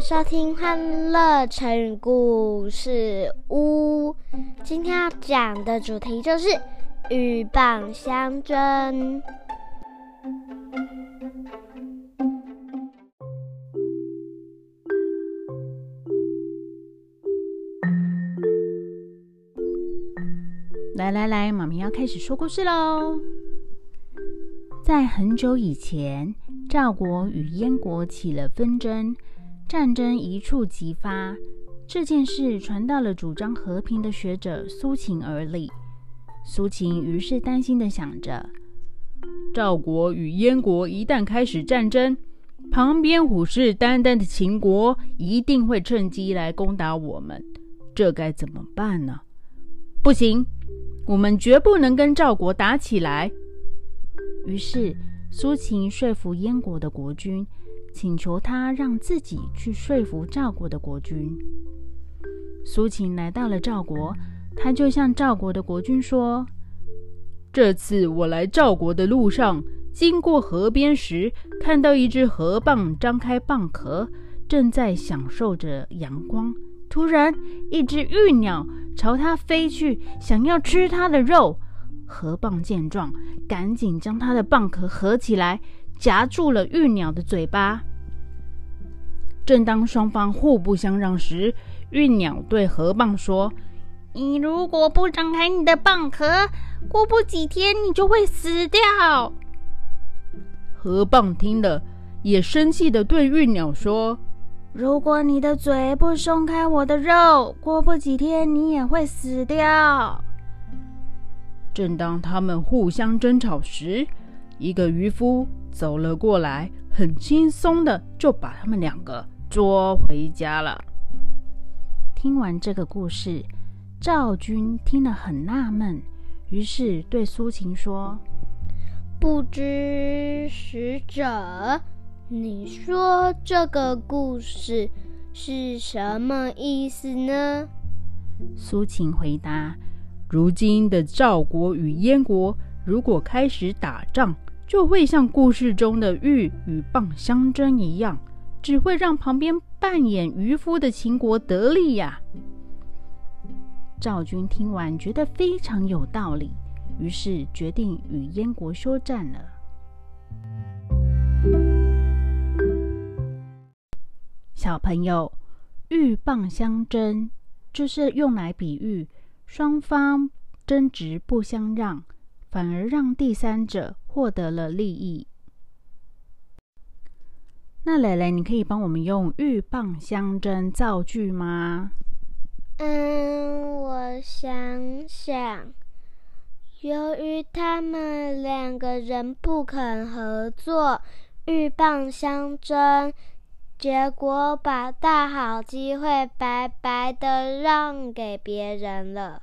收听欢乐成语故事屋。今天要讲的主题就是鹬蚌相争。来来来，妈咪要开始说故事喽。在很久以前，赵国与燕国起了纷争，战争一触即发。这件事传到了主张和平的学者苏秦耳里。苏秦于是担心的想着：赵国与燕国一旦开始战争，旁边虎视眈眈的秦国一定会趁机来攻打我们，这该怎么办呢？不行，我们绝不能跟赵国打起来。于是，苏秦说服燕国的国君，请求他让自己去说服赵国的国君。苏秦来到了赵国，他就向赵国的国君说：“这次我来赵国的路上，经过河边时，看到一只河蚌张开蚌壳，正在享受着阳光。突然，一只玉鸟朝它飞去，想要吃它的肉。”河蚌见状，赶紧将它的蚌壳合起来，夹住了玉鸟的嘴巴。正当双方互不相让时，玉鸟对河蚌说：“你如果不张开你的蚌壳，过不几天你就会死掉。”河蚌听了，也生气的对玉鸟说：“如果你的嘴不松开我的肉，过不几天你也会死掉。”正当他们互相争吵时，一个渔夫走了过来，很轻松的就把他们两个捉回家了。听完这个故事，赵军听了很纳闷，于是对苏秦说：“不知使者，你说这个故事是什么意思呢？”苏秦回答。如今的赵国与燕国，如果开始打仗，就会像故事中的玉与蚌相争一样，只会让旁边扮演渔夫的秦国得利呀。赵军听完，觉得非常有道理，于是决定与燕国休战了。小朋友，鹬蚌相争，就是用来比喻。双方争执不相让，反而让第三者获得了利益。那蕾蕾，你可以帮我们用“鹬蚌相争”造句吗？嗯，我想想。由于他们两个人不肯合作，鹬蚌相争，结果把大好机会白白的让给别人了。